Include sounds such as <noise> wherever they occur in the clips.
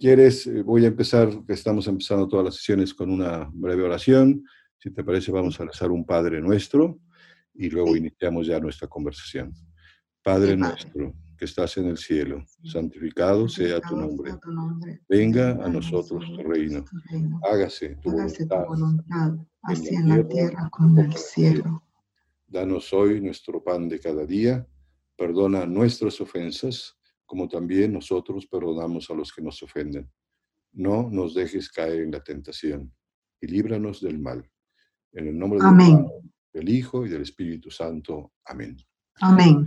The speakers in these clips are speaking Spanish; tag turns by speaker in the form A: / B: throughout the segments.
A: Quieres, eh, voy a empezar, estamos empezando todas las sesiones con una breve oración. Si te parece, vamos a rezar un Padre nuestro y luego iniciamos ya nuestra conversación. Padre nuestro, que estás en el cielo, santificado sea tu nombre. Venga a nosotros tu reino. Hágase tu voluntad, así en la tierra como en el cielo. Danos hoy nuestro pan de cada día. Perdona nuestras ofensas, como también nosotros perdonamos a los que nos ofenden. No nos dejes caer en la tentación y líbranos del mal. En el nombre del Hijo y del Espíritu Santo. Amén.
B: Amén.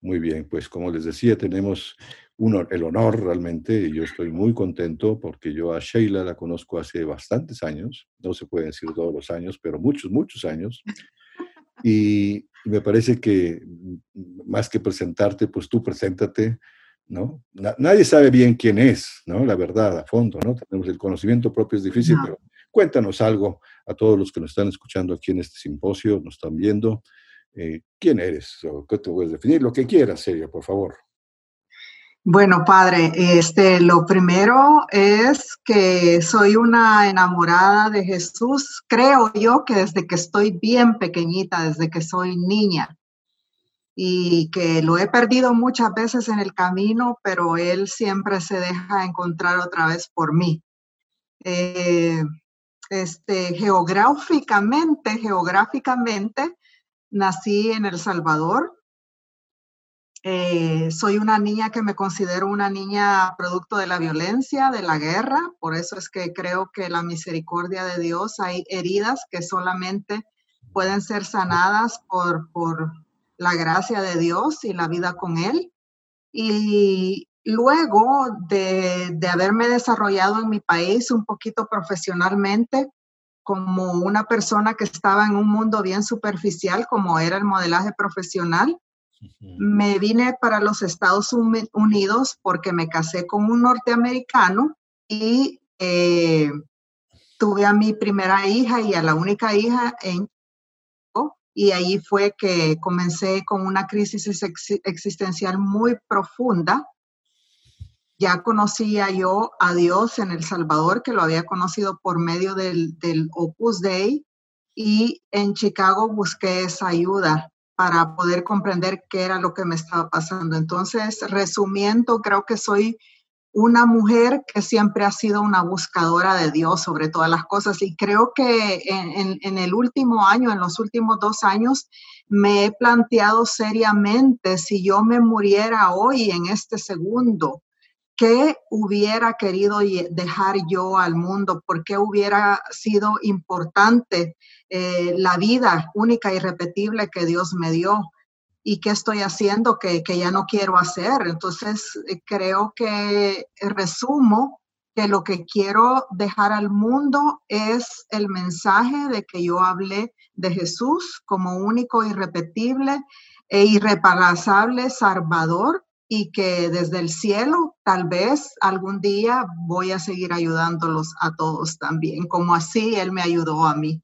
A: Muy bien, pues como les decía, tenemos el honor realmente, y yo estoy muy contento porque yo a Sheila la conozco hace bastantes años, no se puede decir todos los años, pero muchos, muchos años. Y me parece que más que presentarte, pues tú preséntate, ¿no? nadie sabe bien quién es, ¿no? La verdad, a fondo, ¿no? Tenemos el conocimiento propio, es difícil, pero cuéntanos algo a todos los que nos están escuchando aquí en este simposio, nos están viendo, eh, quién eres, o qué te puedes definir, lo que quieras, Celia, por favor.
B: Bueno, padre, este, lo primero es que soy una enamorada de Jesús. Creo yo que desde que estoy bien pequeñita, desde que soy niña, y que lo he perdido muchas veces en el camino, pero Él siempre se deja encontrar otra vez por mí. Eh, este, geográficamente, geográficamente, Nací en El Salvador. Eh, soy una niña que me considero una niña producto de la violencia, de la guerra. Por eso es que creo que la misericordia de Dios, hay heridas que solamente pueden ser sanadas por, por la gracia de Dios y la vida con Él. Y luego de, de haberme desarrollado en mi país un poquito profesionalmente, como una persona que estaba en un mundo bien superficial, como era el modelaje profesional. Me vine para los Estados Unidos porque me casé con un norteamericano y eh, tuve a mi primera hija y a la única hija en y ahí fue que comencé con una crisis existencial muy profunda ya conocía yo a Dios en El Salvador, que lo había conocido por medio del, Opus Dei, y en Chicago busqué esa ayuda para poder comprender qué era lo que me estaba pasando. Entonces, resumiendo, creo que soy una mujer que siempre ha sido una buscadora de Dios sobre todas las cosas y creo que en, el último año, en los últimos dos años, me he planteado seriamente si yo me muriera hoy en este segundo, ¿Qué hubiera querido dejar yo al mundo? ¿Por qué hubiera sido importante eh, la vida única y irrepetible que Dios me dio? ¿Y qué estoy haciendo que, ya no quiero hacer? Entonces, eh, creo que resumo que lo que quiero dejar al mundo es el mensaje de que yo hablé de Jesús como único, irrepetible e irreparable Salvador y que desde el cielo tal vez algún día voy a seguir ayudándolos a todos también, como así Él me ayudó a mí.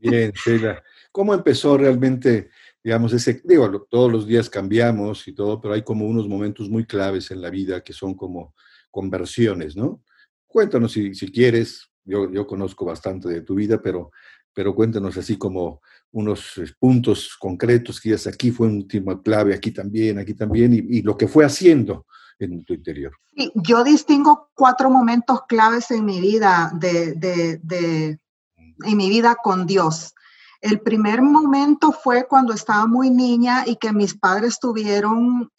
A: Bien, Sheila. ¿Cómo empezó realmente, digamos, ese, digo, todos los días cambiamos y todo, pero hay como unos momentos muy claves en la vida que son como conversiones, ¿no? Cuéntanos si, si quieres, yo, yo conozco bastante de tu vida, pero, pero cuéntanos así como unos eh, puntos concretos que ya aquí fue un tema clave, aquí también, aquí también, y, lo que fue haciendo en tu interior.
B: Sí, yo distingo cuatro momentos claves en mi vida, de, de, en mi vida con Dios. El primer momento fue cuando estaba muy niña y que mis padres tuvieron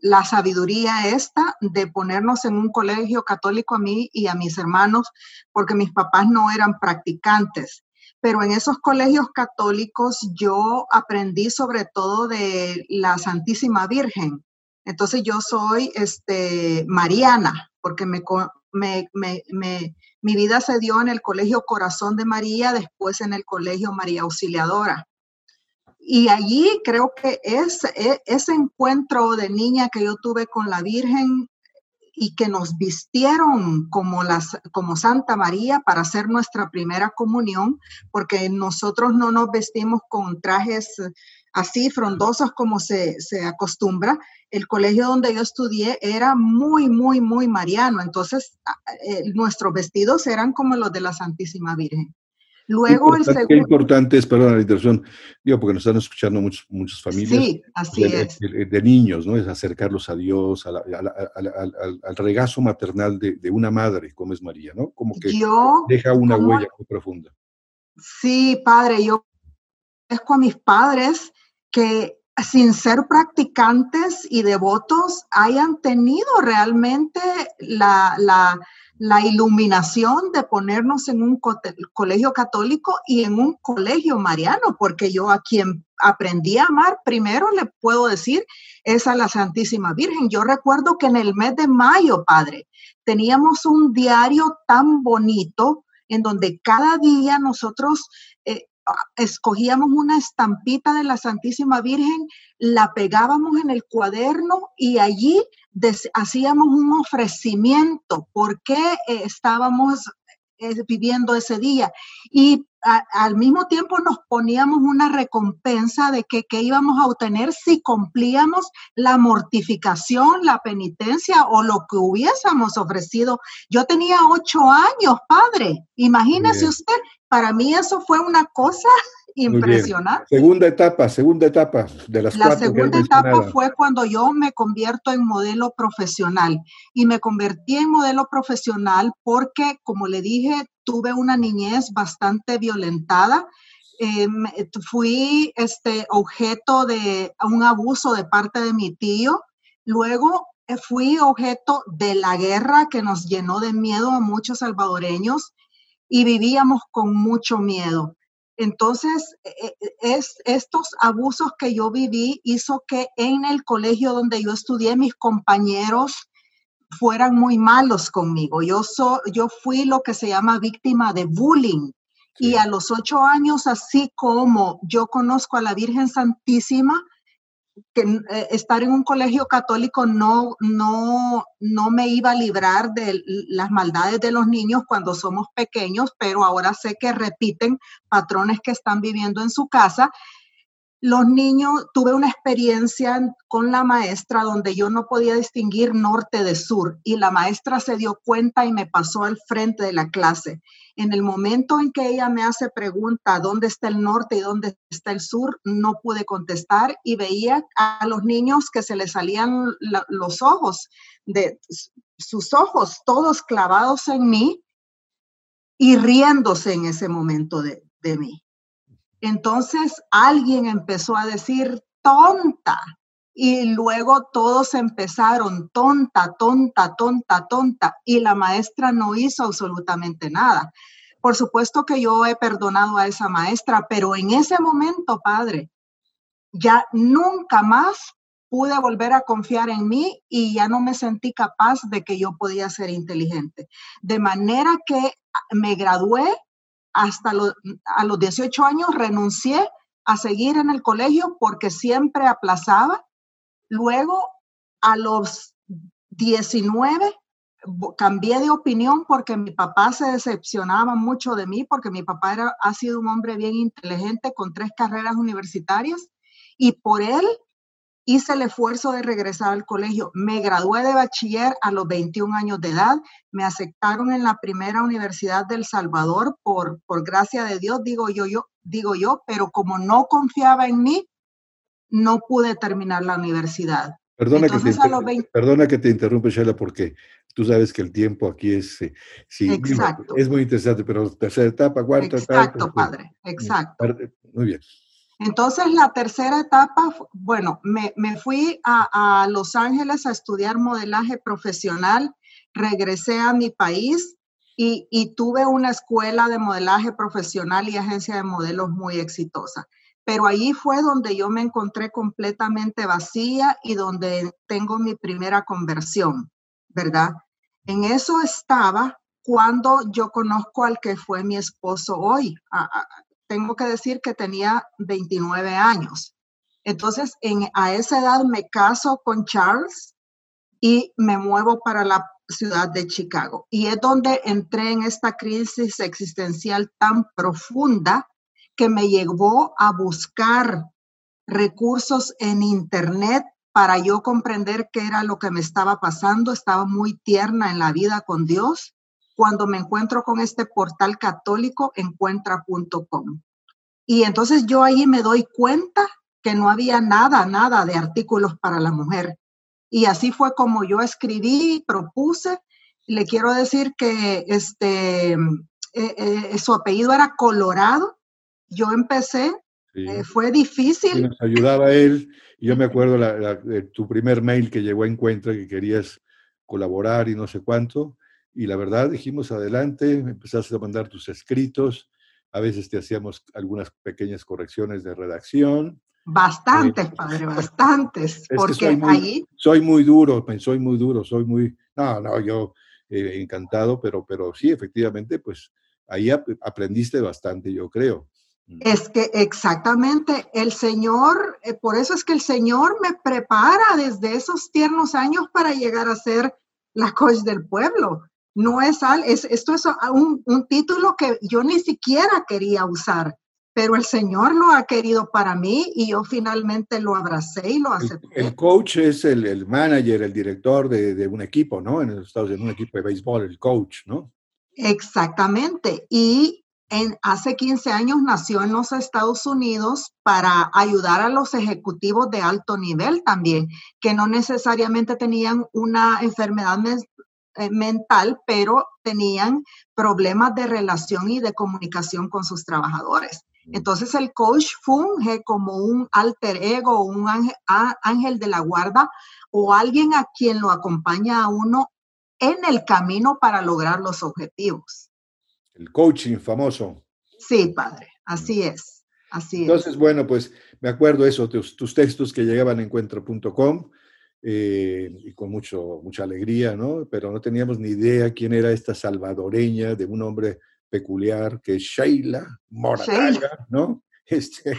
B: la sabiduría esta de ponernos en un colegio católico a mí y a mis hermanos, porque mis papás no eran practicantes pero en esos colegios católicos yo aprendí sobre todo de la Santísima Virgen. Entonces yo soy este, mariana, porque me, mi vida se dio en el Colegio Corazón de María, después en el Colegio María Auxiliadora. Y allí creo que es, e, ese encuentro de niña que yo tuve con la Virgen y que nos vistieron como, las, como Santa María para hacer nuestra primera comunión, porque nosotros no nos vestimos con trajes así frondosos como se, acostumbra, el colegio donde yo estudié era muy, muy, muy mariano. Entonces, eh, nuestros vestidos eran como los de la Santísima Virgen.
A: Luego el segundo... Qué importante es, perdón la interrupción, digo, porque nos están escuchando muchos, muchas familias.
B: Sí, así es.
A: De, niños, ¿no? Es acercarlos a Dios, al, regazo maternal de, una madre, como es María, ¿no? Como que deja una huella muy profunda.
B: Sí, padre, yo a mis padres que sin ser practicantes y devotos hayan tenido realmente la, la, iluminación de ponernos en un colegio católico y en un colegio mariano, porque yo a quien aprendí a amar, primero le puedo decir, es a la Santísima Virgen. Yo recuerdo que en el mes de mayo, padre, teníamos un diario tan bonito en donde cada día nosotros eh, escogíamos una estampita de la Santísima Virgen, la pegábamos en el cuaderno y allí hacíamos un ofrecimiento porque eh, estábamos eh, viviendo ese día. Y al mismo tiempo nos poníamos una recompensa de que, que, íbamos a obtener si cumplíamos la mortificación, la penitencia o lo que hubiésemos ofrecido. Yo tenía ocho años, padre. Imagínese usted, para mí eso fue una cosa <laughs> impresionante.
A: Segunda etapa, segunda etapa de las
B: La segunda etapa fue cuando yo me convierto en modelo profesional y me convertí en modelo profesional porque, como le dije, tuve una niñez bastante violentada. Eh, fui este objeto de un abuso de parte de mi tío. Luego eh, fui objeto de la guerra que nos llenó de miedo a muchos salvadoreños y vivíamos con mucho miedo. Entonces, e, e, es, estos abusos que yo viví hizo que en el colegio donde yo estudié, mis compañeros fueran muy malos conmigo. Yo, yo fui lo que se llama víctima de bullying. Y a los ocho años, así como yo conozco a la Virgen Santísima, que eh, estar en un colegio católico no, no, no me iba a librar de las maldades de los niños cuando somos pequeños, pero ahora sé que repiten patrones que están viviendo en su casa los niños, tuve una experiencia con la maestra donde yo no podía distinguir norte de sur y la maestra se dio cuenta y me pasó al frente de la clase. En el momento en que ella me hace pregunta dónde está el norte y dónde está el sur, no pude contestar y veía a los niños que se les salían los ojos, de sus ojos todos clavados en mí y riéndose en ese momento de, de mí. Entonces alguien empezó a decir tonta y luego todos empezaron tonta, tonta, tonta, tonta y la maestra no hizo absolutamente nada. Por supuesto que yo he perdonado a esa maestra, pero en ese momento, padre, ya nunca más pude volver a confiar en mí y ya no me sentí capaz de que yo podía ser inteligente. De manera que me gradué hasta a los 18 años renuncié a seguir en el colegio porque siempre aplazaba. Luego, a los 19, cambié de opinión porque mi papá se decepcionaba mucho de mí, porque mi papá era, ha sido un hombre bien inteligente con tres carreras universitarias y por él hice el esfuerzo de regresar al colegio. Me gradué de bachiller a los 21 años de edad. Me aceptaron en la primera universidad del Salvador por, por gracia de Dios, digo yo, yo, digo yo, pero como no confiaba en mí, no pude terminar la universidad.
A: Perdona, que te, perdona que te interrumpe, Sheila, porque tú sabes que el tiempo aquí es, eh, sí, exacto. es muy interesante, pero tercera etapa, cuarta
B: etapa. Exacto, padre, exacto.
A: Muy bien.
B: Entonces, la tercera etapa, bueno, me, fui a, Los Ángeles a estudiar modelaje profesional, regresé a mi país y, tuve una escuela de modelaje profesional y agencia de modelos muy exitosa. Pero allí fue donde yo me encontré completamente vacía y donde tengo mi primera conversión, ¿verdad? En eso estaba cuando yo conozco al que fue mi esposo hoy, tengo que decir que tenía 29 años. Entonces, en, a esa edad me caso con Charles y me muevo para la ciudad de Chicago. Y es donde entré en esta crisis existencial tan profunda que me llevó a buscar recursos en internet para yo comprender qué era lo que me estaba pasando. Estaba muy tierna en la vida con Dios. Cuando me encuentro con este portal católico, encuentra.com. Y entonces yo ahí me doy cuenta que no había nada, nada de artículos para la mujer. Y así fue como yo escribí, propuse. Le quiero decir que este, eh, eh, su apellido era Colorado. Yo empecé, eh, fue difícil.
A: nos ayudaba él. Yo me acuerdo de tu primer mail que llegó a Encuentra, que querías colaborar y no sé cuánto. Y la verdad, dijimos adelante, empezaste a mandar tus escritos. A veces te hacíamos algunas pequeñas correcciones de redacción. <laughs>
B: Bastantes, padre, bastantes. porque
A: soy muy, ahí. Soy muy duro, soy muy duro, soy muy. No, no, yo eh, encantado, pero, pero sí, efectivamente, pues ahí aprendiste bastante, yo creo.
B: Mm. Es que exactamente, el Señor, eh, por eso es que el Señor me prepara desde esos tiernos años para llegar a ser la coach del pueblo. No es, es esto es un, un título que yo ni siquiera quería usar pero el Señor lo ha querido para mí y yo finalmente lo abracé y lo acepté.
A: El, coach es el, el, manager, el director de, de, un equipo, ¿no? En Estados en un equipo de béisbol, el coach, ¿no?
B: Exactamente. Y en, hace 15 años nació en los Estados Unidos para ayudar a los ejecutivos de alto nivel también, que no necesariamente tenían una enfermedad mental, pero tenían problemas de relación y de comunicación con sus trabajadores. Entonces el coach funge como un alter ego, un ángel, de la guarda o alguien a quien lo acompaña a uno en el camino para lograr los objetivos.
A: El coaching famoso.
B: Sí, padre, así es. Así
A: Entonces, bueno, pues me acuerdo eso, tus, tus textos que llegaban a encuentro.com eh, y con mucho, mucha alegría, ¿no? Pero no teníamos ni idea quién era esta salvadoreña de un hombre peculiar que es Sheila Morataga, ¿no? <laughs> Este,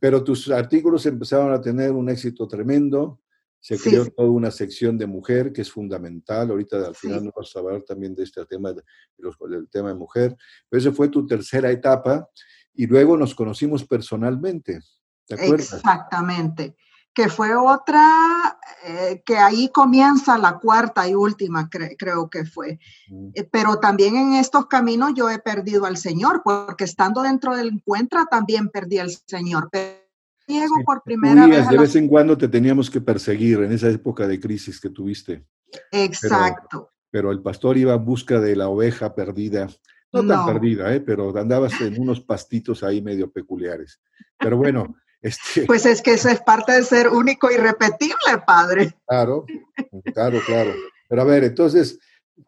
A: pero tus artículos empezaron a tener un éxito tremendo, se creó toda una sección de mujer que es fundamental, ahorita al final nos vas a hablar también de este tema, de del tema de mujer, pero esa fue tu tercera etapa y luego nos conocimos personalmente, ¿te acuerdas?
B: Exactamente que fue otra, eh, que ahí comienza la cuarta y última, creo que fue. Mm. Eh, pero también en estos caminos yo he perdido al Señor, porque estando dentro del encuentro también perdí al Señor. Llego por primera vez.
A: De vez en cuando te teníamos que perseguir en esa época de crisis que tuviste.
B: Exacto.
A: Pero, el pastor iba en busca de la oveja perdida. No, tan perdida, ¿eh? pero andabas en unos pastitos ahí medio peculiares. Pero bueno,
B: este, pues es que eso es parte de ser único y repetible, padre.
A: Claro, claro, claro. Pero a ver, entonces,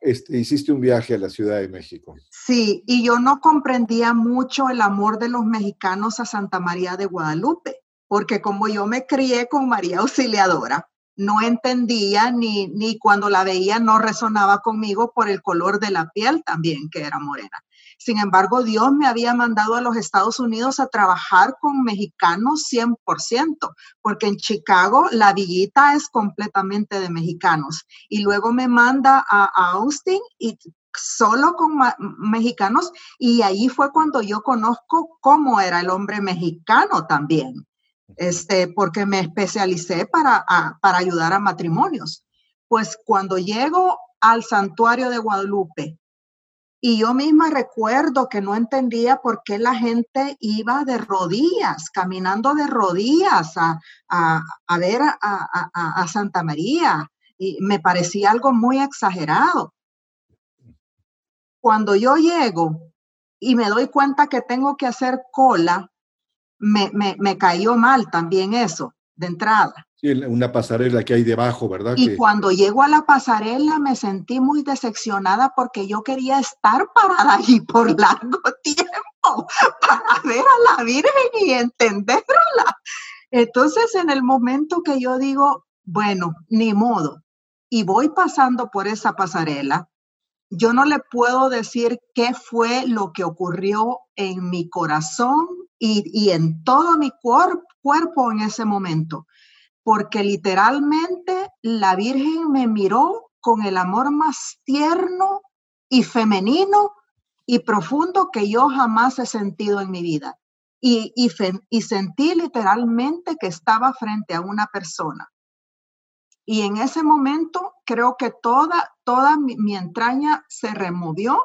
A: este, hiciste un viaje a la Ciudad de México.
B: Sí, y yo no comprendía mucho el amor de los mexicanos a Santa María de Guadalupe, porque como yo me crié con María Auxiliadora, no entendía ni, ni cuando la veía no resonaba conmigo por el color de la piel también, que era morena. Sin embargo, Dios me había mandado a los Estados Unidos a trabajar con mexicanos 100%, porque en Chicago la villita es completamente de mexicanos. Y luego me manda a, Austin y solo con mexicanos y ahí fue cuando yo conozco cómo era el hombre mexicano también, este, porque me especialicé para, para ayudar a matrimonios. Pues cuando llego al santuario de Guadalupe, y yo misma recuerdo que no entendía por qué la gente iba de rodillas, caminando de rodillas a, ver a, a, Santa María. Y me parecía algo muy exagerado. Cuando yo llego y me doy cuenta que tengo que hacer cola, me, me, me cayó mal también eso de entrada
A: una pasarela que hay debajo, ¿verdad?
B: Y cuando llego a la pasarela me sentí muy decepcionada porque yo quería estar parada allí por <laughs> largo tiempo para ver a la Virgen y entenderla. Entonces, en el momento que yo digo, bueno, ni modo, y voy pasando por esa pasarela, yo no le puedo decir qué fue lo que ocurrió en mi corazón y, en todo mi cuerpo en ese momento porque literalmente la Virgen me miró con el amor más tierno y femenino y profundo que yo jamás he sentido en mi vida. y, y, sentí literalmente que estaba frente a una persona. Y en ese momento creo que toda, toda mi, entraña se removió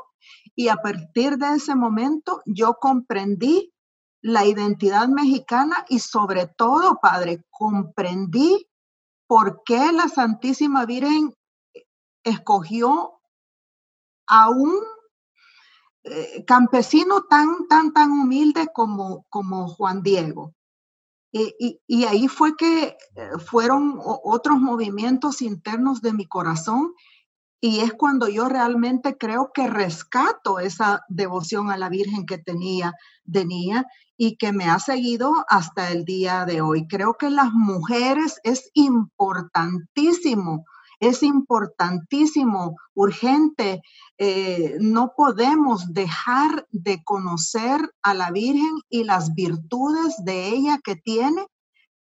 B: y a partir de ese momento yo comprendí la identidad mexicana y sobre todo, Padre, comprendí por qué la Santísima Virgen escogió a un eh, campesino tan, tan, tan humilde como, como Juan Diego. Y, y, ahí fue que eh, fueron otros movimientos internos de mi corazón y es cuando yo realmente creo que rescato esa devoción a la Virgen que tenía de niña y que me ha seguido hasta el día de hoy. Creo que las mujeres es importantísimo es importantísimo, urgente. Eh, no podemos dejar de conocer a la Virgen y las virtudes de ella que tiene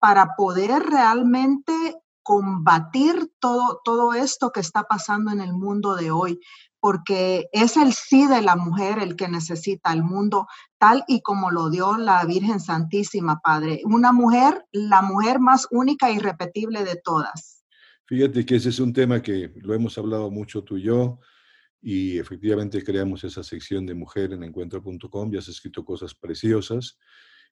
B: para poder realmente combatir todo, todo esto que está pasando en el mundo de hoy, porque es el sí de la mujer el que necesita el mundo, tal y como lo dio la Virgen Santísima, Padre. Una mujer, la mujer más única e irrepetible de todas.
A: Fíjate que ese es un tema que lo hemos hablado mucho tú y yo, y efectivamente creamos esa sección de mujer en encuentro.com, ya has escrito cosas preciosas,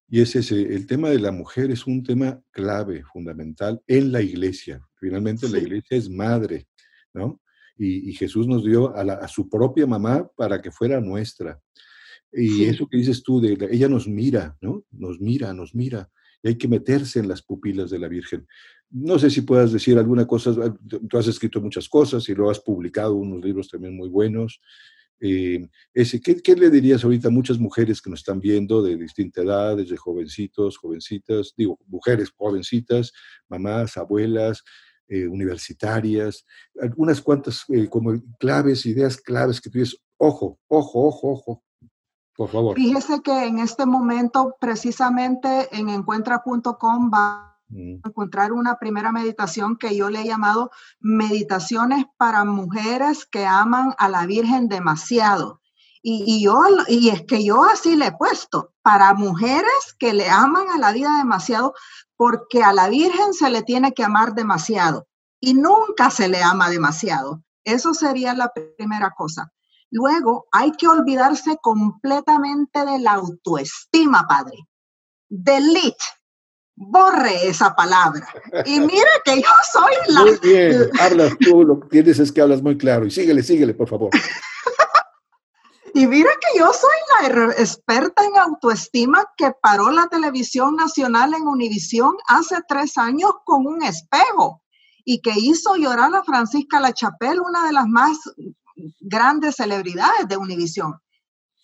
A: y es ese, el tema de la mujer es un tema clave, fundamental en la iglesia. Finalmente la iglesia es madre, ¿no? Y, Jesús nos dio a, a, su propia mamá para que fuera nuestra. Y eso que dices tú, de, ella nos mira, ¿no? Nos mira, nos mira. Y hay que meterse en las pupilas de la Virgen. No sé si puedas decir alguna cosa, tú has escrito muchas cosas y lo has publicado unos libros también muy buenos. Eh, ese, ¿qué, le dirías ahorita a muchas mujeres que nos están viendo de distinta edad, desde jovencitos, jovencitas, digo, mujeres jovencitas, mamás, abuelas, eh, universitarias, algunas cuantas eh, como claves, ideas claves que tú dices, ojo, ojo, ojo, ojo, por favor.
B: Fíjese que en este momento, precisamente en encuentra.com va. Encontrar una primera meditación que yo le he llamado meditaciones para mujeres que aman a la Virgen demasiado. Y, yo, y es que yo así le he puesto, para mujeres que le aman a la vida demasiado, porque a la Virgen se le tiene que amar demasiado y nunca se le ama demasiado. Eso sería la primera cosa. Luego, hay que olvidarse completamente de la autoestima, padre. Delete, borre esa palabra. Y mira que yo soy la...
A: Muy bien, hablas tú, lo que tienes es que hablas muy claro. Y síguele, síguele, por favor. <laughs>
B: y mira que yo soy la experta en autoestima que paró la televisión nacional en Univisión hace tres años con un espejo y que hizo llorar a Francisca La Chapelle, una de las más grandes celebridades de Univisión.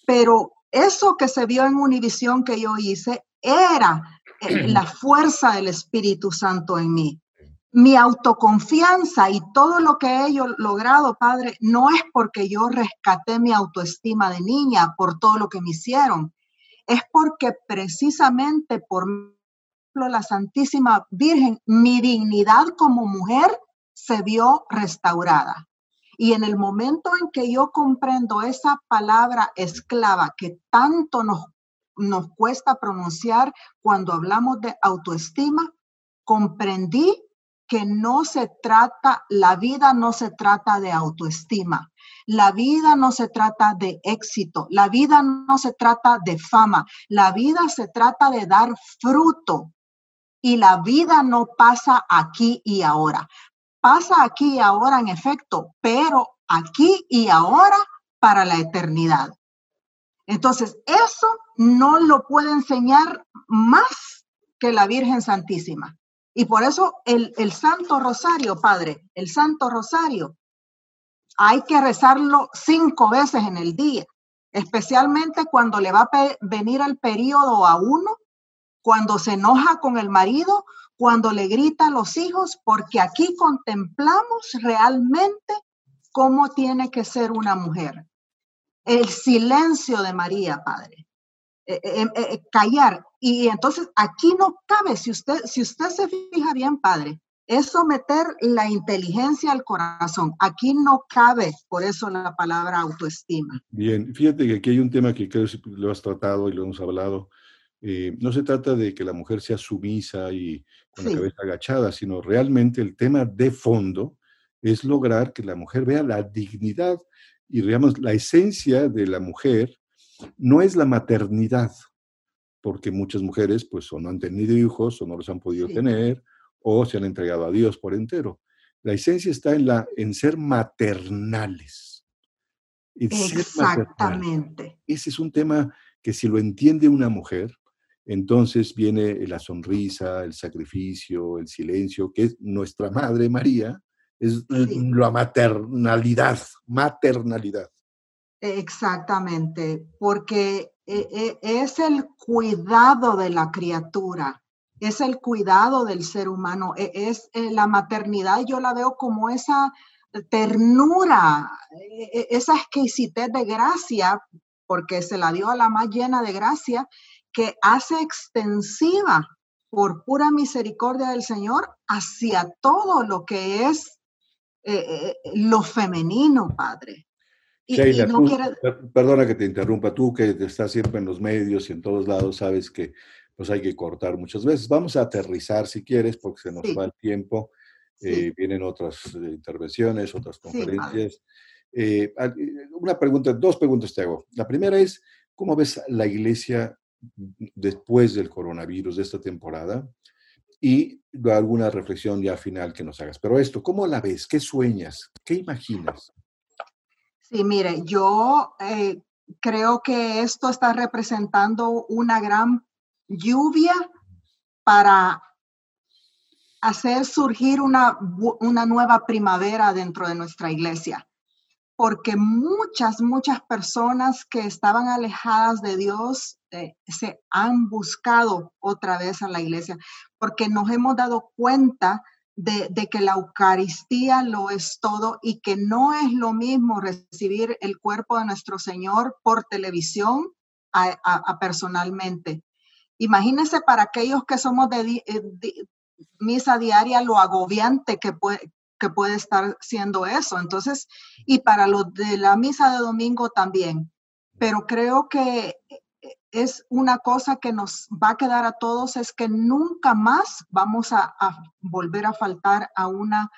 B: Pero eso que se vio en Univisión que yo hice era la fuerza del Espíritu Santo en mí. Mi autoconfianza y todo lo que he logrado, Padre, no es porque yo rescaté mi autoestima de niña por todo lo que me hicieron. Es porque precisamente por la Santísima Virgen, mi dignidad como mujer se vio restaurada. Y en el momento en que yo comprendo esa palabra esclava que tanto nos nos cuesta pronunciar cuando hablamos de autoestima, comprendí que no se trata, la vida no se trata de autoestima, la vida no se trata de éxito, la vida no se trata de fama, la vida se trata de dar fruto y la vida no pasa aquí y ahora. Pasa aquí y ahora en efecto, pero aquí y ahora para la eternidad. Entonces, eso no lo puede enseñar más que la Virgen Santísima. Y por eso el, Santo Rosario, Padre, el Santo Rosario, hay que rezarlo cinco veces en el día, especialmente cuando le va a venir el periodo a uno, cuando se enoja con el marido, cuando le grita a los hijos, porque aquí contemplamos realmente cómo tiene que ser una mujer el silencio de María, Padre. Eh, eh, eh, callar. Y entonces aquí no cabe, si usted, si usted se fija bien, Padre, es someter la inteligencia al corazón. Aquí no cabe, por eso la palabra autoestima.
A: Bien, fíjate que aquí hay un tema que creo que lo has tratado y lo hemos hablado, Eh, no se trata de que la mujer sea sumisa y con la cabeza agachada, sino realmente el tema de fondo es lograr que la mujer vea la dignidad y digamos la esencia de la mujer no es la maternidad, porque muchas mujeres pues o no han tenido hijos o no los han podido tener o se han entregado a Dios por entero. La esencia está en, la, en ser maternales.
B: Exactamente.
A: Ese es un tema que si lo entiende una mujer, entonces viene la sonrisa, el sacrificio, el silencio, que es nuestra Madre María, es la maternalidad, maternalidad.
B: Exactamente, porque e, e, es el cuidado de la criatura, es el cuidado del ser humano, e, es eh, la maternidad, yo la veo como esa ternura, esa exquisitez de gracia, porque se la dio a la más llena de gracia, que hace extensiva por pura misericordia del Señor hacia todo lo que es eh, eh, lo femenino, Padre.
A: Perdona que te interrumpa, tú que estás siempre en los medios y en todos lados, sabes que pues hay que cortar muchas veces. Vamos a aterrizar si quieres, porque se nos va el tiempo. Eh, vienen otras intervenciones, otras conferencias. una pregunta, dos preguntas te hago. La primera es, ¿cómo ves la iglesia después del coronavirus de esta temporada y alguna reflexión ya final que nos hagas. Pero esto, ¿cómo la ves? ¿Qué sueñas? ¿Qué imaginas?
B: Sí, mire, yo eh, creo que esto está representando una gran lluvia para hacer surgir una, una nueva primavera dentro de nuestra iglesia porque muchas, muchas personas que estaban alejadas de Dios eh, se han buscado otra vez a la iglesia, porque nos hemos dado cuenta de, que la Eucaristía lo es todo y que no es lo mismo recibir el cuerpo de nuestro Señor por televisión a, personalmente. Imagínense para aquellos que somos de, eh, de, misa diaria lo agobiante que puede, que puede estar siendo eso. Entonces, y para los de la misa de domingo también. Pero creo que es una cosa que nos va a quedar a todos, es que nunca más vamos a, volver a faltar a una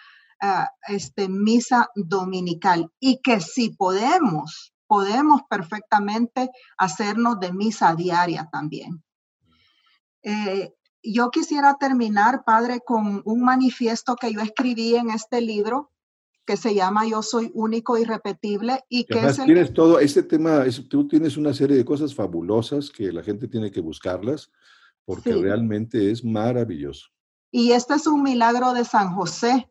B: este, misa dominical y que si podemos, podemos perfectamente hacernos de misa diaria también. Eh, yo quisiera terminar, padre, con un manifiesto que yo escribí en este libro que se llama Yo soy único y repetible y que
A: es tienes todo este tema, tú tienes una serie de cosas fabulosas que la gente tiene que buscarlas porque realmente es maravilloso.
B: Y este es un milagro de San José,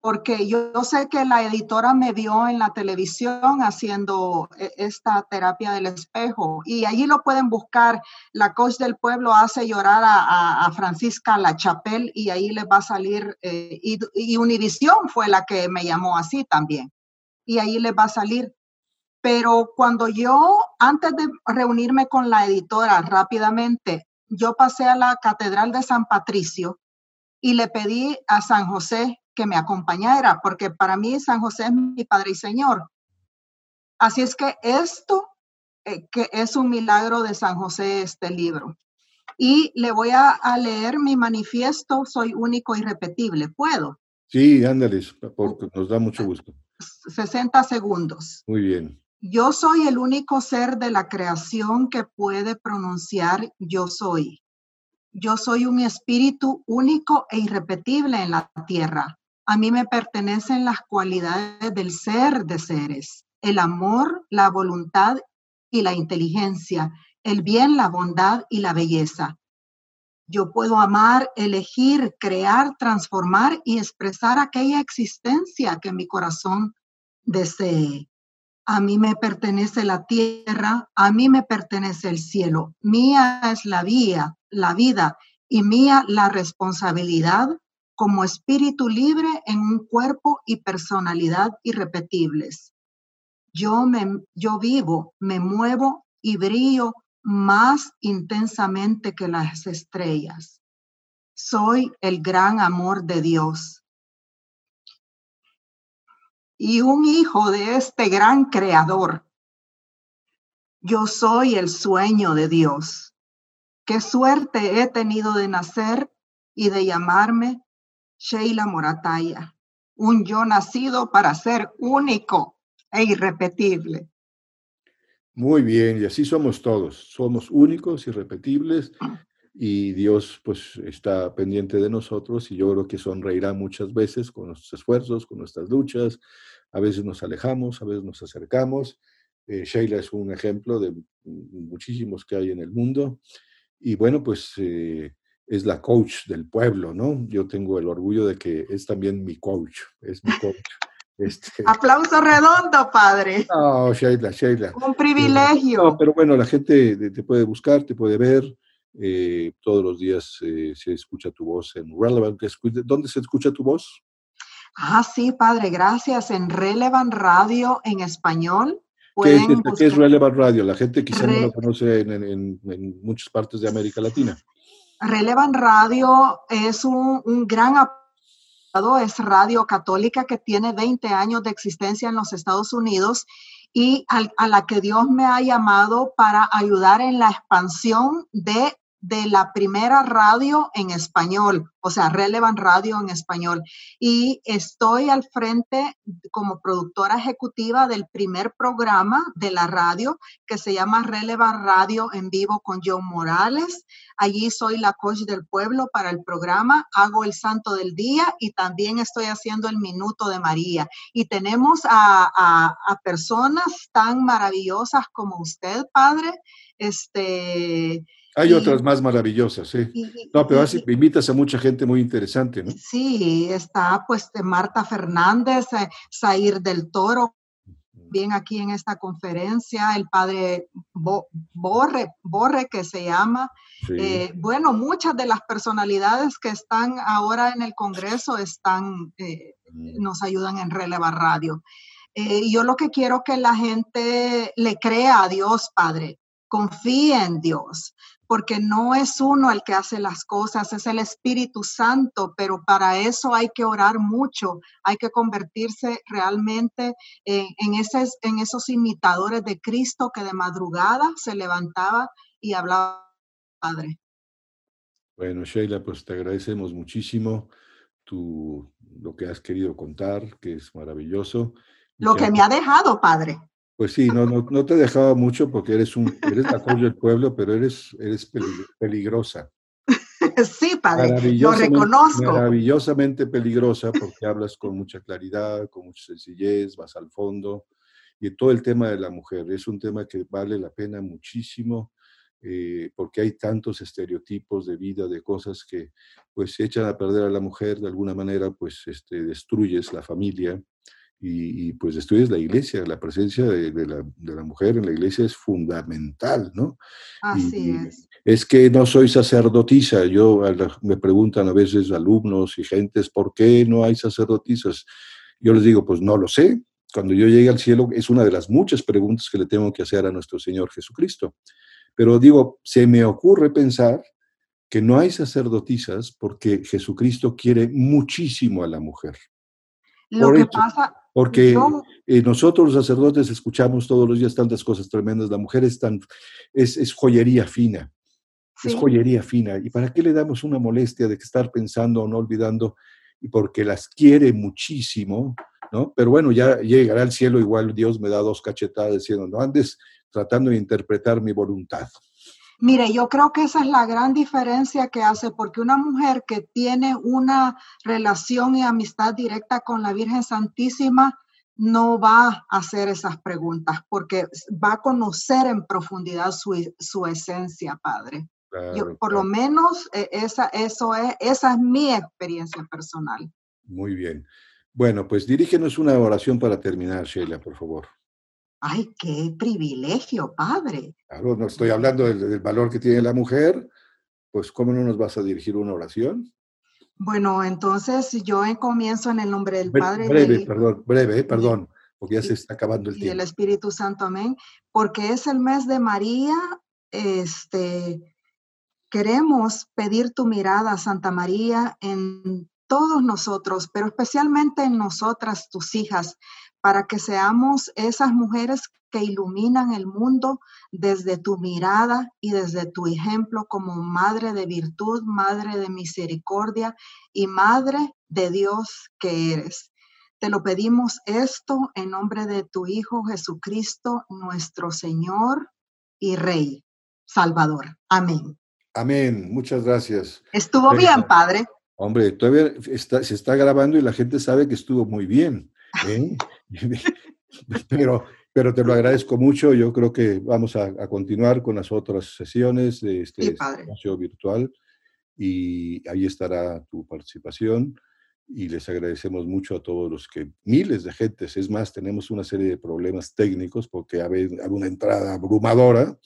B: porque yo, sé que la editora me vio en la televisión haciendo e, esta terapia del espejo y allí lo pueden buscar. La coach del pueblo hace llorar a, Francisca La Chapelle y ahí les va a salir, eh, y, y Univisión fue la que me llamó así también, y ahí les va a salir. Pero cuando yo, antes de reunirme con la editora rápidamente, yo pasé a la Catedral de San Patricio y le pedí a San José que me acompañara, porque para mí San José es mi Padre y Señor. Así es que esto, eh, que es un milagro de San José, este libro. Y le voy a, leer mi manifiesto, soy único y repetible. ¿Puedo?
A: Sí, ándale, porque nos da mucho gusto.
B: 60 segundos.
A: Muy bien.
B: Yo soy el único ser de la creación que puede pronunciar yo soy. Yo soy un espíritu único e irrepetible en la tierra. A mí me pertenecen las cualidades del ser de seres, el amor, la voluntad y la inteligencia, el bien, la bondad y la belleza. Yo puedo amar, elegir, crear, transformar y expresar aquella existencia que mi corazón desee. A mí me pertenece la tierra, a mí me pertenece el cielo. Mía es la vía, la vida y mía la responsabilidad como espíritu libre en un cuerpo y personalidad irrepetibles. Yo, me, yo vivo, me muevo y brillo más intensamente que las estrellas. Soy el gran amor de Dios. Y un hijo de este gran creador. Yo soy el sueño de Dios qué suerte he tenido de nacer y de llamarme Sheila Morataya, un yo nacido para ser único e irrepetible.
A: Muy bien, y así somos todos, somos únicos, irrepetibles, y Dios pues está pendiente de nosotros y yo creo que sonreirá muchas veces con nuestros esfuerzos, con nuestras luchas, a veces nos alejamos, a veces nos acercamos. Eh, Sheila es un ejemplo de muchísimos que hay en el mundo y bueno, pues eh, es la coach del pueblo, ¿no? Yo tengo el orgullo de que es también mi coach, es mi coach. <laughs>
B: Este, Aplauso redondo, padre.
A: No, Sheila, Sheila.
B: Un privilegio.
A: No, pero bueno, la gente te puede buscar, te puede ver. Eh, todos los días eh, se escucha tu voz en Relevant. ¿Dónde se escucha tu voz?
B: Ah, sí, padre, gracias. En Relevant Radio en español.
A: ¿Qué es, ¿Qué es, Relevant Radio? La gente quizá no lo conoce en, en, en, muchas partes de América Latina.
B: Relevant Radio es un, gran es radio católica que tiene 20 años de existencia en los Estados Unidos y a, la que Dios me ha llamado para ayudar en la expansión de de la primera radio en español, o sea, Relevant Radio en español. Y estoy al frente como productora ejecutiva del primer programa de la radio que se llama Relevant Radio en vivo con John Morales. Allí soy la coach del pueblo para el programa, hago el santo del día y también estoy haciendo el minuto de María. Y tenemos a, a personas tan maravillosas como usted, Padre, este
A: hay otras más maravillosas, ¿eh? no, pero así invitas a mucha gente muy interesante, ¿no?
B: Sí, está pues Marta Fernández, eh, Zair del Toro, bien aquí en esta conferencia, el padre Borre, Borre que se llama. Eh, bueno, muchas de las personalidades que están ahora en el Congreso están, eh, mm. nos ayudan en Releva Radio. yo lo que quiero que la gente le crea a Dios, Padre, confíe en Dios, porque no es uno el que hace las cosas, es el Espíritu Santo, pero para eso hay que orar mucho, hay que convertirse realmente en, en esos imitadores de Cristo que de madrugada se levantaba y hablaba, Padre.
A: Bueno, Sheila, pues te agradecemos muchísimo tu, lo que has querido contar, que es maravilloso.
B: Lo que me ha dejado, Padre.
A: Pues sí, no, no, no te dejaba mucho porque eres un, eres la del pueblo, pero eres, eres peligrosa. <laughs>
B: Sí, padre, lo reconozco.
A: Maravillosamente peligrosa porque hablas con mucha claridad, con mucha sencillez, vas al fondo. Y todo el tema de la mujer es un tema que vale la pena muchísimo eh, porque hay tantos estereotipos de vida, de cosas que pues echan a perder a la mujer, de alguna manera pues este, destruyes la familia y, pues estudias la iglesia, la presencia de, la, de, la, mujer en la iglesia es fundamental, ¿no?
B: Así es.
A: Es que no soy sacerdotisa, yo me preguntan a veces alumnos y gentes, ¿por qué no hay sacerdotisas? Yo les digo, pues no lo sé. Cuando yo llegue al cielo es una de las muchas preguntas que le tengo que hacer a nuestro Señor Jesucristo. Pero digo, se me ocurre pensar que no hay sacerdotisas porque Jesucristo quiere muchísimo a la mujer.
B: Lo que pasa,
A: porque eh, nosotros los sacerdotes escuchamos todos los días tantas cosas tremendas. La mujer es, tan, es, joyería fina, es joyería fina. ¿Y para qué le damos una molestia de que estar pensando o no olvidando? Y porque las quiere muchísimo, ¿no? Pero bueno, ya llegará al cielo, igual Dios me da dos cachetadas diciendo, no andes tratando de interpretar mi voluntad.
B: Mire, yo creo que esa es la gran diferencia que hace, porque una mujer que tiene una relación y amistad directa con la Virgen Santísima no va a hacer esas preguntas, porque va a conocer en profundidad su, esencia, Padre. yo, por lo menos eh, esa, eso es, esa es mi experiencia personal.
A: Muy bien. Bueno, pues dirígenos una oración para terminar, Sheila, por favor.
B: Ay, qué privilegio, padre.
A: Claro, no estoy hablando del, valor que tiene la mujer, pues ¿cómo no nos vas a dirigir una oración?
B: Bueno, entonces yo comienzo en el nombre del Padre.
A: Breve, perdón, breve, perdón, porque ya se está acabando el tiempo.
B: Y el Espíritu Santo, amén. Porque es el mes de María, este, queremos pedir tu mirada, Santa María, en todos nosotros, pero especialmente en nosotras, tus hijas, para que seamos esas mujeres que iluminan el mundo desde tu mirada y desde tu ejemplo como madre de virtud, madre de misericordia y madre de Dios que eres. Te lo pedimos esto en nombre de tu Hijo Jesucristo, nuestro Señor y Rey, Salvador. Amén.
A: Amén. Muchas gracias.
B: Estuvo bien, Padre.
A: Hombre, todavía se está grabando y la gente sabe que estuvo muy bien. ¿eh? <laughs> pero, pero te lo agradezco mucho. Yo creo que vamos a, continuar con las otras sesiones de este espacio virtual y ahí estará tu participación y les agradecemos mucho a todos los que, miles de gentes, es más, tenemos una serie de problemas técnicos porque hay una entrada abrumadora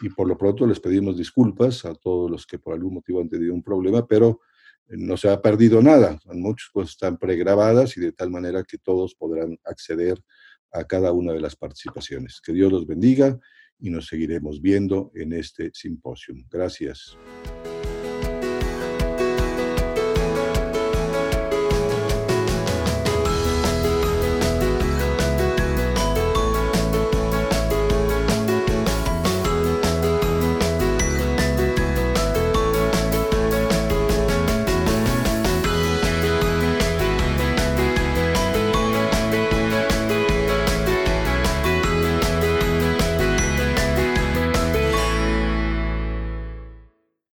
A: y por lo pronto les pedimos disculpas a todos los que por algún motivo han tenido un problema, pero no se ha perdido nada. Muchas cosas están pregrabadas y de tal manera que todos podrán acceder a cada una de las participaciones. Que Dios los bendiga y nos seguiremos viendo en este simposio. Gracias.